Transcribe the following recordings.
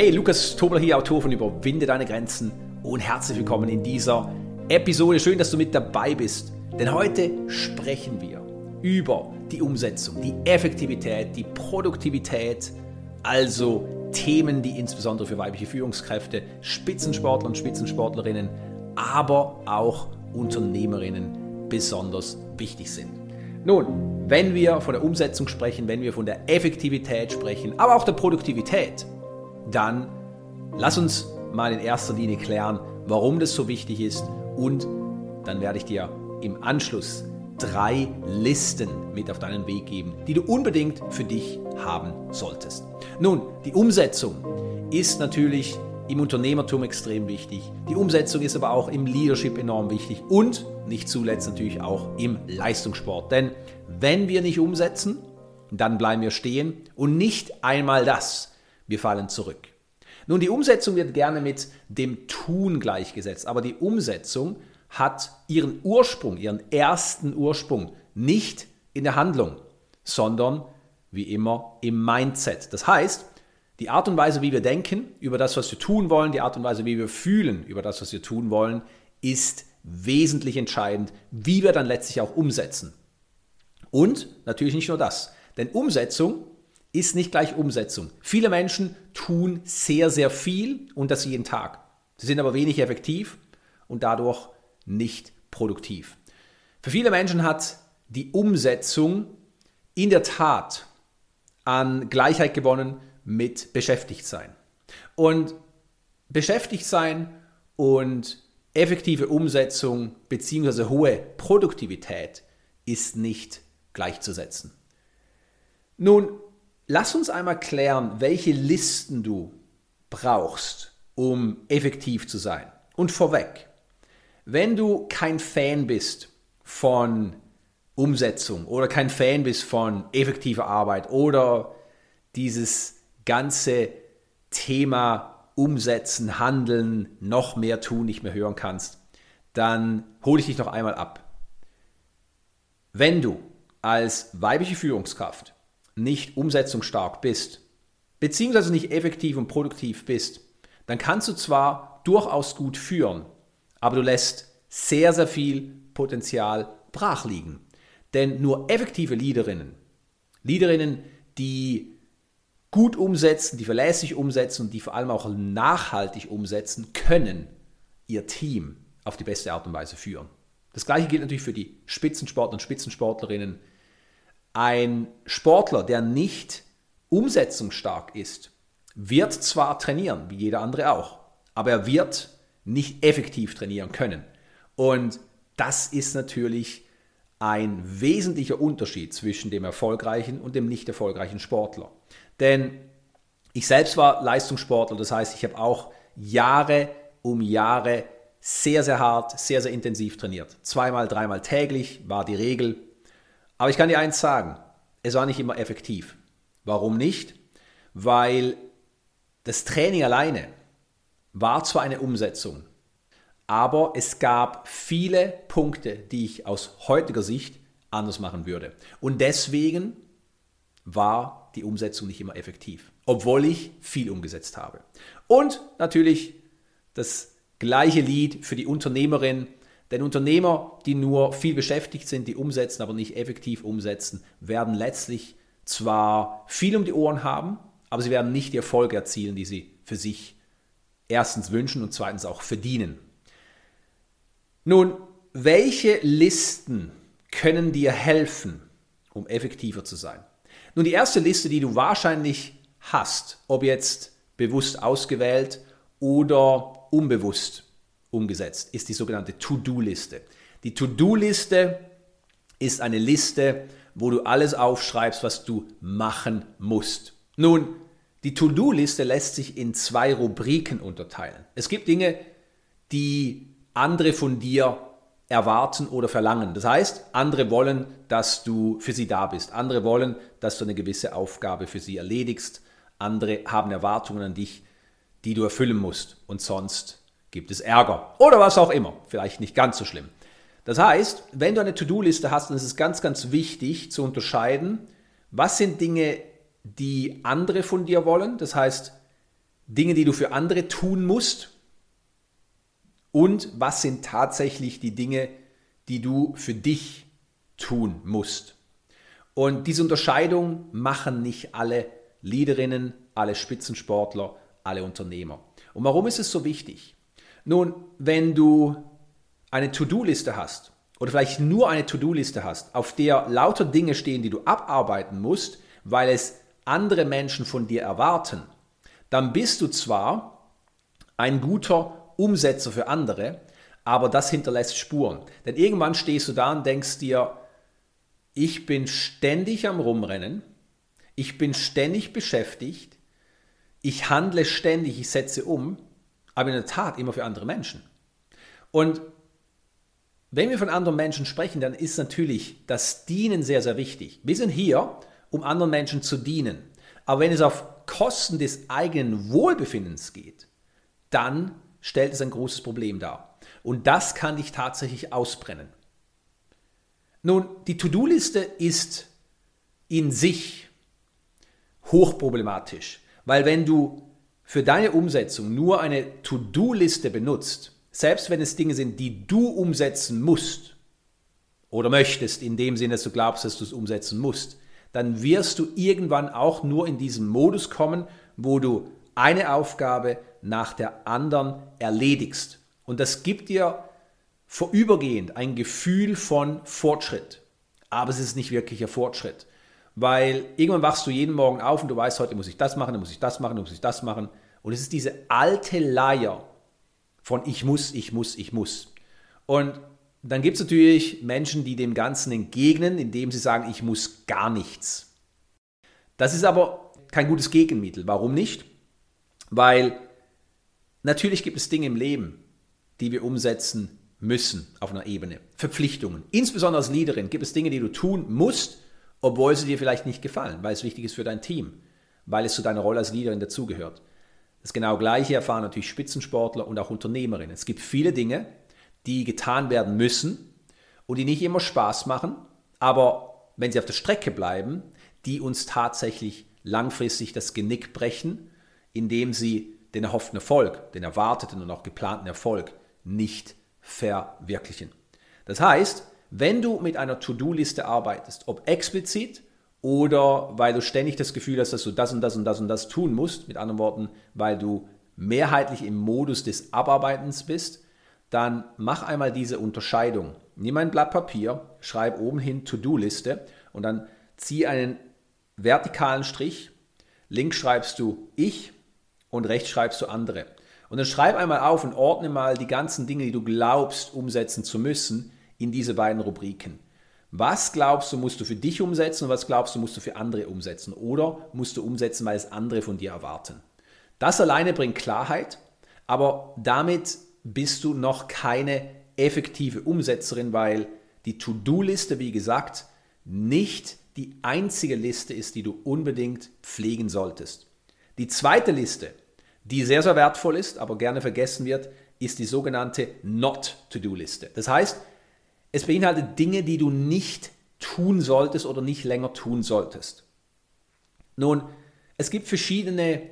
Hey, Lukas Tobler hier, Autor von Überwinde deine Grenzen und herzlich willkommen in dieser Episode. Schön, dass du mit dabei bist, denn heute sprechen wir über die Umsetzung, die Effektivität, die Produktivität, also Themen, die insbesondere für weibliche Führungskräfte, Spitzensportler und Spitzensportlerinnen, aber auch Unternehmerinnen besonders wichtig sind. Nun, wenn wir von der Umsetzung sprechen, wenn wir von der Effektivität sprechen, aber auch der Produktivität, dann lass uns mal in erster Linie klären, warum das so wichtig ist und dann werde ich dir im Anschluss drei Listen mit auf deinen Weg geben, die du unbedingt für dich haben solltest. Nun, die Umsetzung ist natürlich im Unternehmertum extrem wichtig. Die Umsetzung ist aber auch im Leadership enorm wichtig und nicht zuletzt natürlich auch im Leistungssport. Denn wenn wir nicht umsetzen, dann bleiben wir stehen und nicht einmal das wir fallen zurück. Nun, die Umsetzung wird gerne mit dem Tun gleichgesetzt, aber die Umsetzung hat ihren Ursprung, ihren ersten Ursprung nicht in der Handlung, sondern wie immer im Mindset. Das heißt, die Art und Weise, wie wir denken über das, was wir tun wollen, die Art und Weise, wie wir fühlen über das, was wir tun wollen, ist wesentlich entscheidend, wie wir dann letztlich auch umsetzen. Und natürlich nicht nur das, denn Umsetzung ist nicht gleich Umsetzung. Viele Menschen tun sehr, sehr viel und das jeden Tag. Sie sind aber wenig effektiv und dadurch nicht produktiv. Für viele Menschen hat die Umsetzung in der Tat an Gleichheit gewonnen mit beschäftigt sein. Und beschäftigt sein und effektive Umsetzung bzw. hohe Produktivität ist nicht gleichzusetzen. Nun, Lass uns einmal klären, welche Listen du brauchst, um effektiv zu sein. Und vorweg, wenn du kein Fan bist von Umsetzung oder kein Fan bist von effektiver Arbeit oder dieses ganze Thema Umsetzen, Handeln, noch mehr tun, nicht mehr hören kannst, dann hole ich dich noch einmal ab. Wenn du als weibliche Führungskraft nicht umsetzungsstark bist, beziehungsweise nicht effektiv und produktiv bist, dann kannst du zwar durchaus gut führen, aber du lässt sehr, sehr viel Potenzial brach liegen. Denn nur effektive Leaderinnen, Leaderinnen, die gut umsetzen, die verlässlich umsetzen und die vor allem auch nachhaltig umsetzen, können ihr Team auf die beste Art und Weise führen. Das gleiche gilt natürlich für die Spitzensportler und Spitzensportlerinnen, ein Sportler, der nicht umsetzungsstark ist, wird zwar trainieren, wie jeder andere auch, aber er wird nicht effektiv trainieren können. Und das ist natürlich ein wesentlicher Unterschied zwischen dem erfolgreichen und dem nicht erfolgreichen Sportler. Denn ich selbst war Leistungssportler, das heißt, ich habe auch Jahre um Jahre sehr, sehr hart, sehr, sehr intensiv trainiert. Zweimal, dreimal täglich war die Regel. Aber ich kann dir eins sagen, es war nicht immer effektiv. Warum nicht? Weil das Training alleine war zwar eine Umsetzung, aber es gab viele Punkte, die ich aus heutiger Sicht anders machen würde. Und deswegen war die Umsetzung nicht immer effektiv, obwohl ich viel umgesetzt habe. Und natürlich das gleiche Lied für die Unternehmerin, denn Unternehmer, die nur viel beschäftigt sind, die umsetzen, aber nicht effektiv umsetzen, werden letztlich zwar viel um die Ohren haben, aber sie werden nicht die Erfolge erzielen, die sie für sich erstens wünschen und zweitens auch verdienen. Nun, welche Listen können dir helfen, um effektiver zu sein? Nun, die erste Liste, die du wahrscheinlich hast, ob jetzt bewusst ausgewählt oder unbewusst umgesetzt, ist die sogenannte To-Do-Liste. Die To-Do-Liste ist eine Liste, wo du alles aufschreibst, was du machen musst. Nun, die To-Do-Liste lässt sich in zwei Rubriken unterteilen. Es gibt Dinge, die andere von dir erwarten oder verlangen. Das heißt, andere wollen, dass du für sie da bist. Andere wollen, dass du eine gewisse Aufgabe für sie erledigst. Andere haben Erwartungen an dich, die du erfüllen musst. Und sonst gibt es Ärger oder was auch immer. Vielleicht nicht ganz so schlimm. Das heißt, wenn du eine To-Do-Liste hast, dann ist es ganz, ganz wichtig zu unterscheiden, was sind Dinge, die andere von dir wollen. Das heißt, Dinge, die du für andere tun musst? Und was sind tatsächlich die Dinge, die du für dich tun musst? Und diese Unterscheidung machen nicht alle Leaderinnen, alle Spitzensportler, alle Unternehmer. Und warum ist es so wichtig? Nun, wenn du eine To-Do-Liste hast oder vielleicht nur eine To-Do-Liste hast, auf der lauter Dinge stehen, die du abarbeiten musst, weil es andere Menschen von dir erwarten, dann bist du zwar ein guter Umsetzer für andere, aber das hinterlässt Spuren. Denn irgendwann stehst du da und denkst dir, ich bin ständig am Rumrennen, ich bin ständig beschäftigt, ich handle ständig, ich setze um, aber in der Tat immer für andere Menschen. Und wenn wir von anderen Menschen sprechen, dann ist natürlich das Dienen sehr, sehr wichtig. Wir sind hier, um anderen Menschen zu dienen. Aber wenn es auf Kosten des eigenen Wohlbefindens geht, dann stellt es ein großes Problem dar. Und das kann dich tatsächlich ausbrennen. Nun, die To-Do-Liste ist in sich hochproblematisch, weil wenn du für deine Umsetzung nur eine To-Do-Liste benutzt, selbst wenn es Dinge sind, die du umsetzen musst oder möchtest, in dem Sinne, dass du glaubst, dass du es umsetzen musst, dann wirst du irgendwann auch nur in diesen Modus kommen, wo du eine Aufgabe nach der anderen erledigst. Und das gibt dir vorübergehend ein Gefühl von Fortschritt. Aber es ist nicht wirklicher Fortschritt. Weil irgendwann wachst du jeden Morgen auf und du weißt, heute muss ich das machen, dann muss ich das machen, dann muss ich das machen. Und es ist diese alte Leier von ich muss, ich muss, ich muss. Und dann gibt es natürlich Menschen, die dem Ganzen entgegnen, indem sie sagen, ich muss gar nichts. Das ist aber kein gutes Gegenmittel. Warum nicht? Weil natürlich gibt es Dinge im Leben, die wir umsetzen müssen auf einer Ebene. Verpflichtungen. Insbesondere als Leaderin gibt es Dinge, die du tun musst, obwohl sie dir vielleicht nicht gefallen, weil es wichtig ist für dein Team, weil es zu deiner Rolle als Leaderin dazugehört. Das genau gleiche erfahren natürlich Spitzensportler und auch Unternehmerinnen. Es gibt viele Dinge, die getan werden müssen und die nicht immer Spaß machen, aber wenn sie auf der Strecke bleiben, die uns tatsächlich langfristig das Genick brechen, indem sie den erhofften Erfolg, den erwarteten und auch geplanten Erfolg nicht verwirklichen. Das heißt, wenn du mit einer To-Do-Liste arbeitest, ob explizit oder weil du ständig das Gefühl hast, dass du das und das und das und das tun musst, mit anderen Worten, weil du mehrheitlich im Modus des Abarbeitens bist, dann mach einmal diese Unterscheidung. Nimm ein Blatt Papier, schreib oben hin To-Do-Liste und dann zieh einen vertikalen Strich. Links schreibst du ich und rechts schreibst du andere. Und dann schreib einmal auf und ordne mal die ganzen Dinge, die du glaubst umsetzen zu müssen, in diese beiden Rubriken. Was glaubst du, musst du für dich umsetzen und was glaubst du, musst du für andere umsetzen? Oder musst du umsetzen, weil es andere von dir erwarten? Das alleine bringt Klarheit, aber damit bist du noch keine effektive Umsetzerin, weil die To-Do-Liste, wie gesagt, nicht die einzige Liste ist, die du unbedingt pflegen solltest. Die zweite Liste, die sehr, sehr wertvoll ist, aber gerne vergessen wird, ist die sogenannte Not-To-Do-Liste. Das heißt, es beinhaltet Dinge, die du nicht tun solltest oder nicht länger tun solltest. Nun, es gibt verschiedene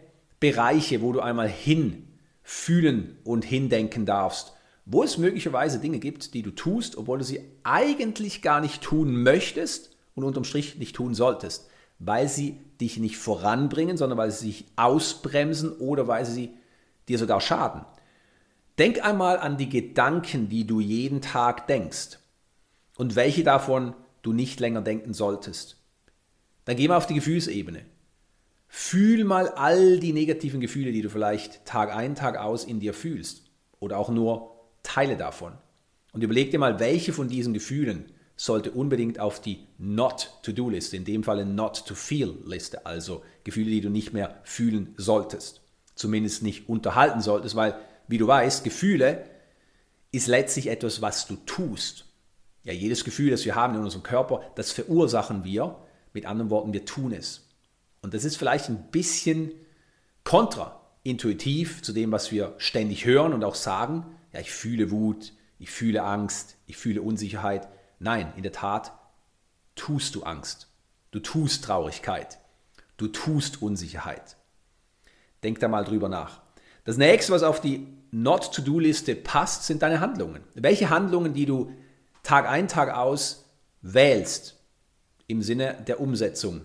Bereiche, wo du einmal hinfühlen und hindenken darfst, wo es möglicherweise Dinge gibt, die du tust, obwohl du sie eigentlich gar nicht tun möchtest und unterm Strich nicht tun solltest, weil sie dich nicht voranbringen, sondern weil sie sich ausbremsen oder weil sie dir sogar schaden. Denk einmal an die Gedanken, die du jeden Tag denkst und welche davon du nicht länger denken solltest. Dann geh mal auf die Gefühlsebene. Fühl mal all die negativen Gefühle, die du vielleicht Tag ein, Tag aus in dir fühlst oder auch nur Teile davon. Und überleg dir mal, welche von diesen Gefühlen sollte unbedingt auf die Not-to-Do-Liste, in dem Fall eine Not-to-Feel-Liste, also Gefühle, die du nicht mehr fühlen solltest, zumindest nicht unterhalten solltest, weil, wie du weißt, Gefühle ist letztlich etwas, was du tust. Ja, jedes Gefühl, das wir haben in unserem Körper, das verursachen wir. Mit anderen Worten, wir tun es. Und das ist vielleicht ein bisschen kontraintuitiv zu dem, was wir ständig hören und auch sagen. Ja, ich fühle Wut, ich fühle Angst, ich fühle Unsicherheit. Nein, in der Tat tust du Angst. Du tust Traurigkeit. Du tust Unsicherheit. Denk da mal drüber nach. Das nächste, was auf die Not-to-Do-Liste passt, sind deine Handlungen. Welche Handlungen, die du Tag ein, Tag aus wählst im Sinne der Umsetzung,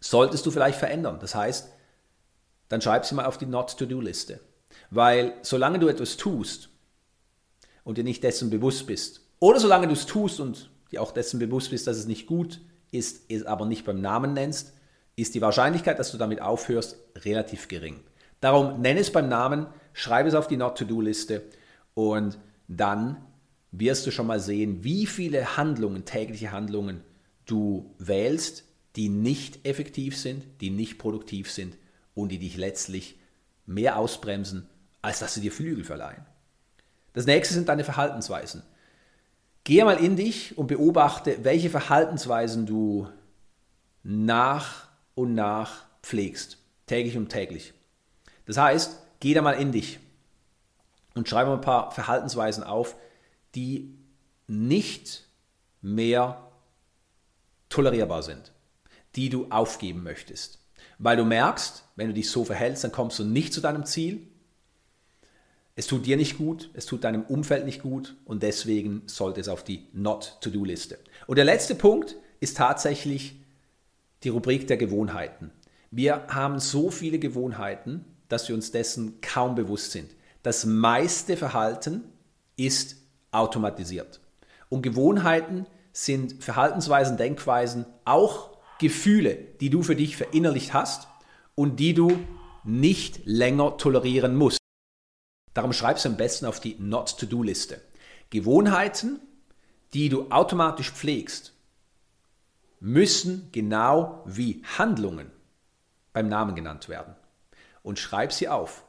solltest du vielleicht verändern. Das heißt, dann schreib sie mal auf die Not-to-Do-Liste. Weil solange du etwas tust und dir nicht dessen bewusst bist, oder solange du es tust und dir auch dessen bewusst bist, dass es nicht gut ist, es aber nicht beim Namen nennst, ist die Wahrscheinlichkeit, dass du damit aufhörst, relativ gering. Darum nenne es beim Namen, schreibe es auf die Not-to-Do-Liste und dann wirst du schon mal sehen, wie viele Handlungen, tägliche Handlungen du wählst, die nicht effektiv sind, die nicht produktiv sind und die dich letztlich mehr ausbremsen, als dass sie dir Flügel verleihen. Das nächste sind deine Verhaltensweisen. Gehe mal in dich und beobachte, welche Verhaltensweisen du nach und nach pflegst, täglich und täglich. Das heißt, geh da mal in dich und schreibe mal ein paar Verhaltensweisen auf, die nicht mehr tolerierbar sind, die du aufgeben möchtest. Weil du merkst, wenn du dich so verhältst, dann kommst du nicht zu deinem Ziel. Es tut dir nicht gut, es tut deinem Umfeld nicht gut und deswegen sollte es auf die Not-to-Do-Liste. Und der letzte Punkt ist tatsächlich die Rubrik der Gewohnheiten. Wir haben so viele Gewohnheiten, dass wir uns dessen kaum bewusst sind. Das meiste Verhalten ist automatisiert. Und Gewohnheiten sind Verhaltensweisen, Denkweisen, auch Gefühle, die du für dich verinnerlicht hast und die du nicht länger tolerieren musst. Darum schreibst du am besten auf die Not-to-Do-Liste. Gewohnheiten, die du automatisch pflegst, müssen genau wie Handlungen beim Namen genannt werden. Und schreib sie auf.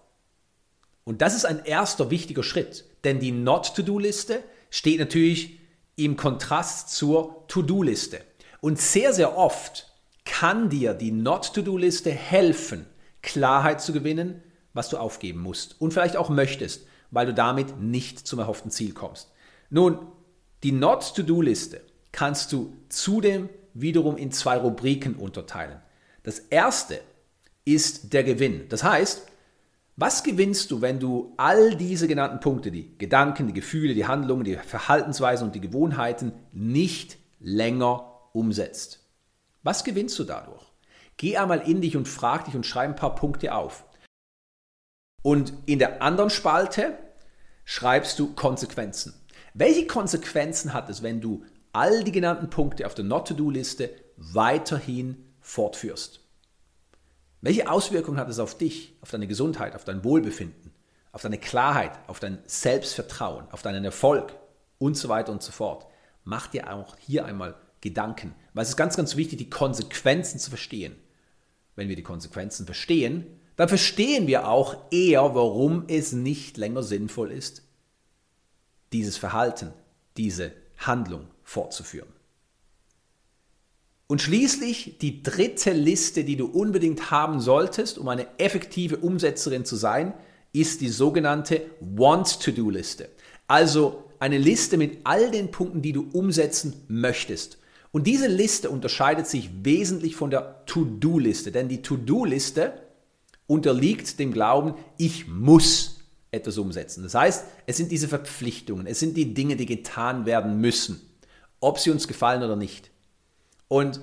Und das ist ein erster wichtiger Schritt, denn die Not-to-Do-Liste steht natürlich im Kontrast zur To-Do-Liste. Und sehr, sehr oft kann dir die Not-to-Do-Liste helfen, Klarheit zu gewinnen, was du aufgeben musst und vielleicht auch möchtest, weil du damit nicht zum erhofften Ziel kommst. Nun, die Not-to-Do-Liste kannst du zudem wiederum in zwei Rubriken unterteilen. Das erste ist der Gewinn. Das heißt, was gewinnst du, wenn du all diese genannten Punkte, die Gedanken, die Gefühle, die Handlungen, die Verhaltensweisen und die Gewohnheiten nicht länger umsetzt. Was gewinnst du dadurch? Geh einmal in dich und frag dich und schreib ein paar Punkte auf. Und in der anderen Spalte schreibst du Konsequenzen. Welche Konsequenzen hat es, wenn du all die genannten Punkte auf der Not-to-Do-Liste weiterhin fortführst? Welche Auswirkungen hat es auf dich, auf deine Gesundheit, auf dein Wohlbefinden, auf deine Klarheit, auf dein Selbstvertrauen, auf deinen Erfolg und so weiter und so fort? Mach dir auch hier einmal Gedanken. Weil es ist ganz, ganz wichtig, die Konsequenzen zu verstehen. Wenn wir die Konsequenzen verstehen, dann verstehen wir auch eher, warum es nicht länger sinnvoll ist, dieses Verhalten, diese Handlung fortzuführen. Und schließlich die dritte Liste, die du unbedingt haben solltest, um eine effektive Umsetzerin zu sein, ist die sogenannte Want-to-Do-Liste. Also eine Liste mit all den Punkten, die du umsetzen möchtest. Und diese Liste unterscheidet sich wesentlich von der To-Do-Liste, denn die To-Do-Liste unterliegt dem Glauben, ich muss etwas umsetzen. Das heißt, es sind diese Verpflichtungen, es sind die Dinge, die getan werden müssen, ob sie uns gefallen oder nicht. Und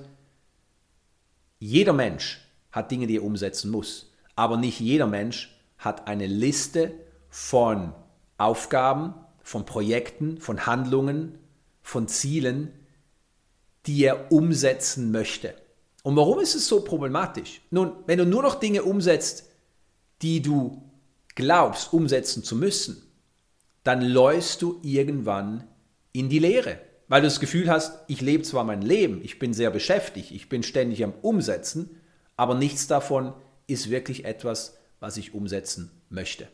jeder Mensch hat Dinge, die er umsetzen muss, aber nicht jeder Mensch hat eine Liste von Aufgaben, von Projekten, von Handlungen, von Zielen, die er umsetzen möchte. Und warum ist es so problematisch? Nun, wenn du nur noch Dinge umsetzt, die du glaubst umsetzen zu müssen, dann läufst du irgendwann in die Leere, weil du das Gefühl hast, ich lebe zwar mein Leben, ich bin sehr beschäftigt, ich bin ständig am Umsetzen, aber nichts davon ist wirklich etwas, was ich umsetzen möchte.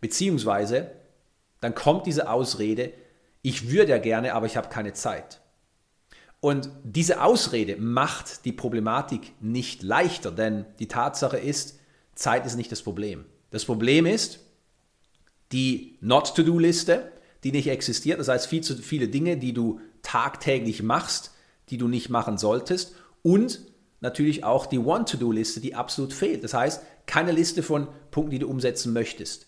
Beziehungsweise, dann kommt diese Ausrede, ich würde ja gerne, aber ich habe keine Zeit. Und diese Ausrede macht die Problematik nicht leichter, denn die Tatsache ist, Zeit ist nicht das Problem. Das Problem ist die Not-to-Do-Liste, die nicht existiert. Das heißt, viel zu viele Dinge, die du tagtäglich machst, die du nicht machen solltest. Und natürlich auch die Want-to-Do-Liste, die absolut fehlt. Das heißt, keine Liste von Punkten, die du umsetzen möchtest.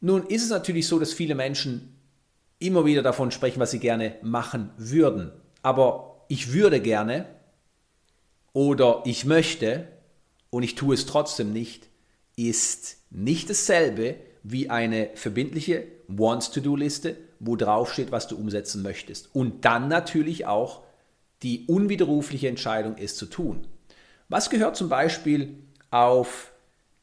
Nun ist es natürlich so, dass viele Menschen immer wieder davon sprechen, was sie gerne machen würden. Aber ich würde gerne oder ich möchte und ich tue es trotzdem nicht, ist nicht dasselbe wie eine verbindliche Wants-to-Do-Liste, wo drauf steht, was du umsetzen möchtest. Und dann natürlich auch die unwiderrufliche Entscheidung, es zu tun. Was gehört zum Beispiel auf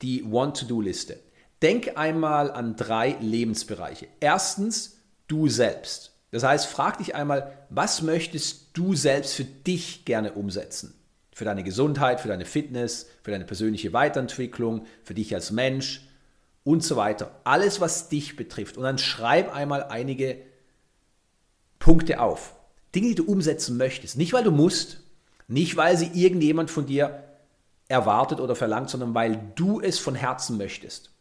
die Want-to-Do-Liste? Denk einmal an drei Lebensbereiche. Erstens, du selbst. Das heißt, frag dich einmal, was möchtest du selbst für dich gerne umsetzen? Für deine Gesundheit, für deine Fitness, für deine persönliche Weiterentwicklung, für dich als Mensch und so weiter. Alles, was dich betrifft. Und dann schreib einmal einige Punkte auf. Dinge, die du umsetzen möchtest. Nicht, weil du musst, nicht, weil sie irgendjemand von dir erwartet oder verlangt, sondern weil du es von Herzen möchtest.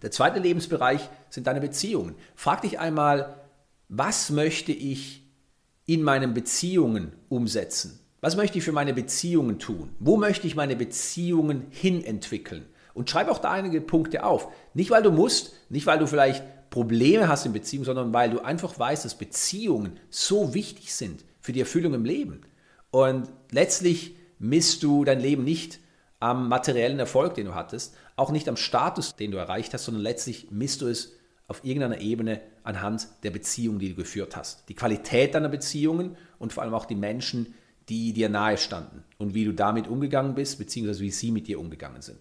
Der zweite Lebensbereich sind deine Beziehungen. Frag dich einmal, was möchte ich in meinen Beziehungen umsetzen? Was möchte ich für meine Beziehungen tun? Wo möchte ich meine Beziehungen hin entwickeln? Und schreib auch da einige Punkte auf. Nicht, weil du musst, nicht, weil du vielleicht Probleme hast in Beziehungen, sondern weil du einfach weißt, dass Beziehungen so wichtig sind für die Erfüllung im Leben. Und letztlich misst du dein Leben nicht am materiellen Erfolg, den du hattest, auch nicht am Status, den du erreicht hast, sondern letztlich misst du es auf irgendeiner Ebene anhand der Beziehung, die du geführt hast. Die Qualität deiner Beziehungen und vor allem auch die Menschen, die dir nahe standen und wie du damit umgegangen bist, beziehungsweise wie sie mit dir umgegangen sind.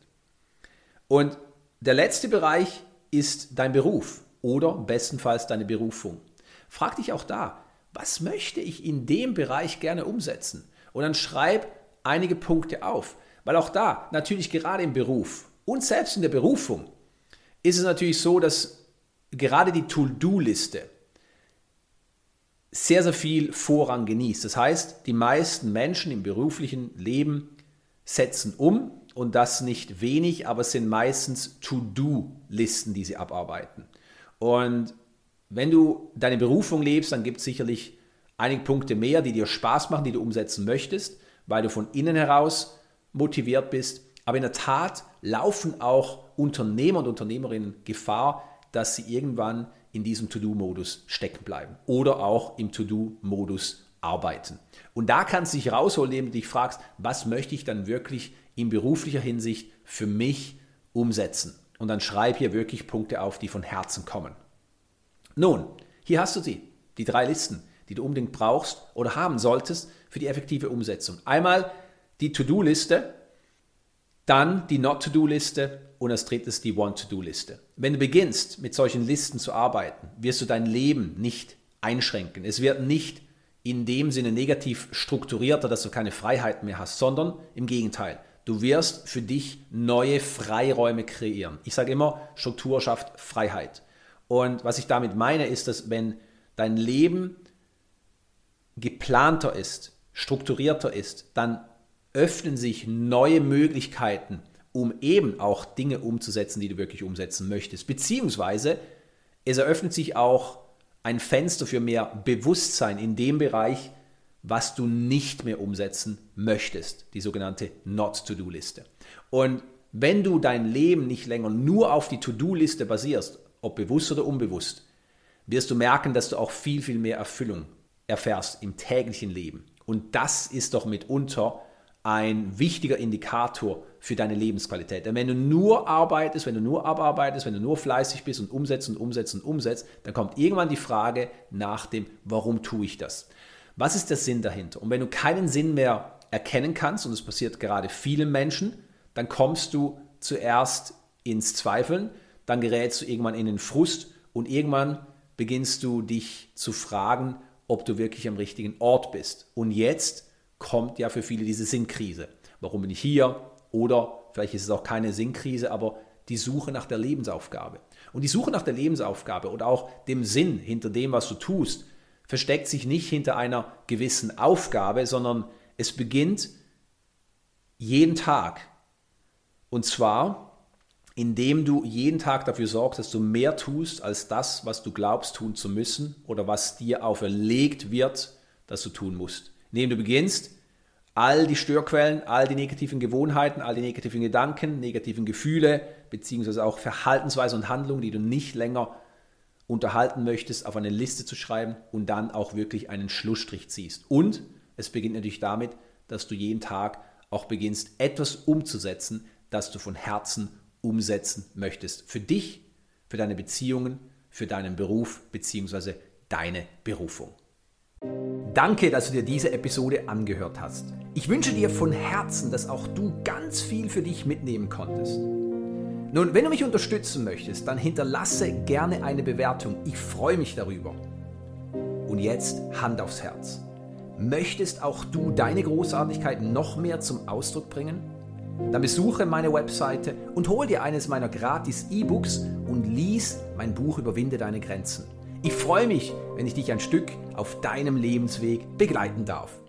Und der letzte Bereich ist dein Beruf oder bestenfalls deine Berufung. Frag dich auch da, was möchte ich in dem Bereich gerne umsetzen? Und dann schreib einige Punkte auf. Weil auch da, natürlich gerade im Beruf und selbst in der Berufung, ist es natürlich so, dass gerade die To-Do-Liste sehr, sehr viel Vorrang genießt. Das heißt, die meisten Menschen im beruflichen Leben setzen um und das nicht wenig, aber es sind meistens To-Do-Listen, die sie abarbeiten. Und wenn du deine Berufung lebst, dann gibt es sicherlich einige Punkte mehr, die dir Spaß machen, die du umsetzen möchtest, weil du von innen heraus motiviert bist. Aber in der Tat laufen auch Unternehmer und Unternehmerinnen Gefahr, dass sie irgendwann in diesem To-Do-Modus stecken bleiben oder auch im To-Do-Modus arbeiten. Und da kannst du dich rausholen, indem du dich fragst, was möchte ich dann wirklich in beruflicher Hinsicht für mich umsetzen? und dann schreib hier wirklich Punkte auf, die von Herzen kommen. Nun, hier hast du sie, die drei Listen, die du unbedingt brauchst oder haben solltest für die effektive Umsetzung. Einmal die To-Do-Liste, dann die Not-To-Do-Liste und als drittes die Want-To-Do-Liste. Wenn du beginnst, mit solchen Listen zu arbeiten, wirst du dein Leben nicht einschränken. Es wird nicht in dem Sinne negativ strukturierter, dass du keine Freiheit mehr hast, sondern im Gegenteil. Du wirst für dich neue Freiräume kreieren. Ich sage immer, Struktur schafft Freiheit. Und was ich damit meine, ist, dass wenn dein Leben geplanter ist, strukturierter ist, dann öffnen sich neue Möglichkeiten, um eben auch Dinge umzusetzen, die du wirklich umsetzen möchtest. Beziehungsweise es eröffnet sich auch ein Fenster für mehr Bewusstsein in dem Bereich, was du nicht mehr umsetzen möchtest, die sogenannte Not-to-Do-Liste. Und wenn du dein Leben nicht länger nur auf die To-Do-Liste basierst, ob bewusst oder unbewusst, wirst du merken, dass du auch viel, viel mehr Erfüllung erfährst im täglichen Leben. Und das ist doch mitunter ein wichtiger Indikator für deine Lebensqualität. Denn wenn du nur arbeitest, wenn du nur abarbeitest, wenn du nur fleißig bist und umsetzt und umsetzt und umsetzt, dann kommt irgendwann die Frage nach dem, warum tue ich das? Was ist der Sinn dahinter? Und wenn du keinen Sinn mehr erkennen kannst, und das passiert gerade vielen Menschen, dann kommst du zuerst ins Zweifeln, dann gerätst du irgendwann in den Frust und irgendwann beginnst du dich zu fragen, ob du wirklich am richtigen Ort bist. Und jetzt kommt ja für viele diese Sinnkrise. Warum bin ich hier? Oder vielleicht ist es auch keine Sinnkrise, aber die Suche nach der Lebensaufgabe. Und die Suche nach der Lebensaufgabe und auch dem Sinn hinter dem, was du tust, versteckt sich nicht hinter einer gewissen Aufgabe, sondern es beginnt jeden Tag. Und zwar, indem du jeden Tag dafür sorgst, dass du mehr tust als das, was du glaubst tun zu müssen oder was dir auferlegt wird, dass du tun musst. Indem du beginnst, all die Störquellen, all die negativen Gewohnheiten, all die negativen Gedanken, negativen Gefühle, beziehungsweise auch Verhaltensweisen und Handlungen, die du nicht länger unterhalten möchtest, auf eine Liste zu schreiben und dann auch wirklich einen Schlussstrich ziehst. Und es beginnt natürlich damit, dass du jeden Tag auch beginnst, etwas umzusetzen, das du von Herzen umsetzen möchtest. Für dich, für deine Beziehungen, für deinen Beruf beziehungsweise deine Berufung. Danke, dass du dir diese Episode angehört hast. Ich wünsche dir von Herzen, dass auch du ganz viel für dich mitnehmen konntest. Nun, wenn du mich unterstützen möchtest, dann hinterlasse gerne eine Bewertung. Ich freue mich darüber. Und jetzt Hand aufs Herz. Möchtest auch du deine Großartigkeit noch mehr zum Ausdruck bringen? Dann besuche meine Webseite und hol dir eines meiner gratis E-Books und lies mein Buch Überwinde deine Grenzen. Ich freue mich, wenn ich dich ein Stück auf deinem Lebensweg begleiten darf.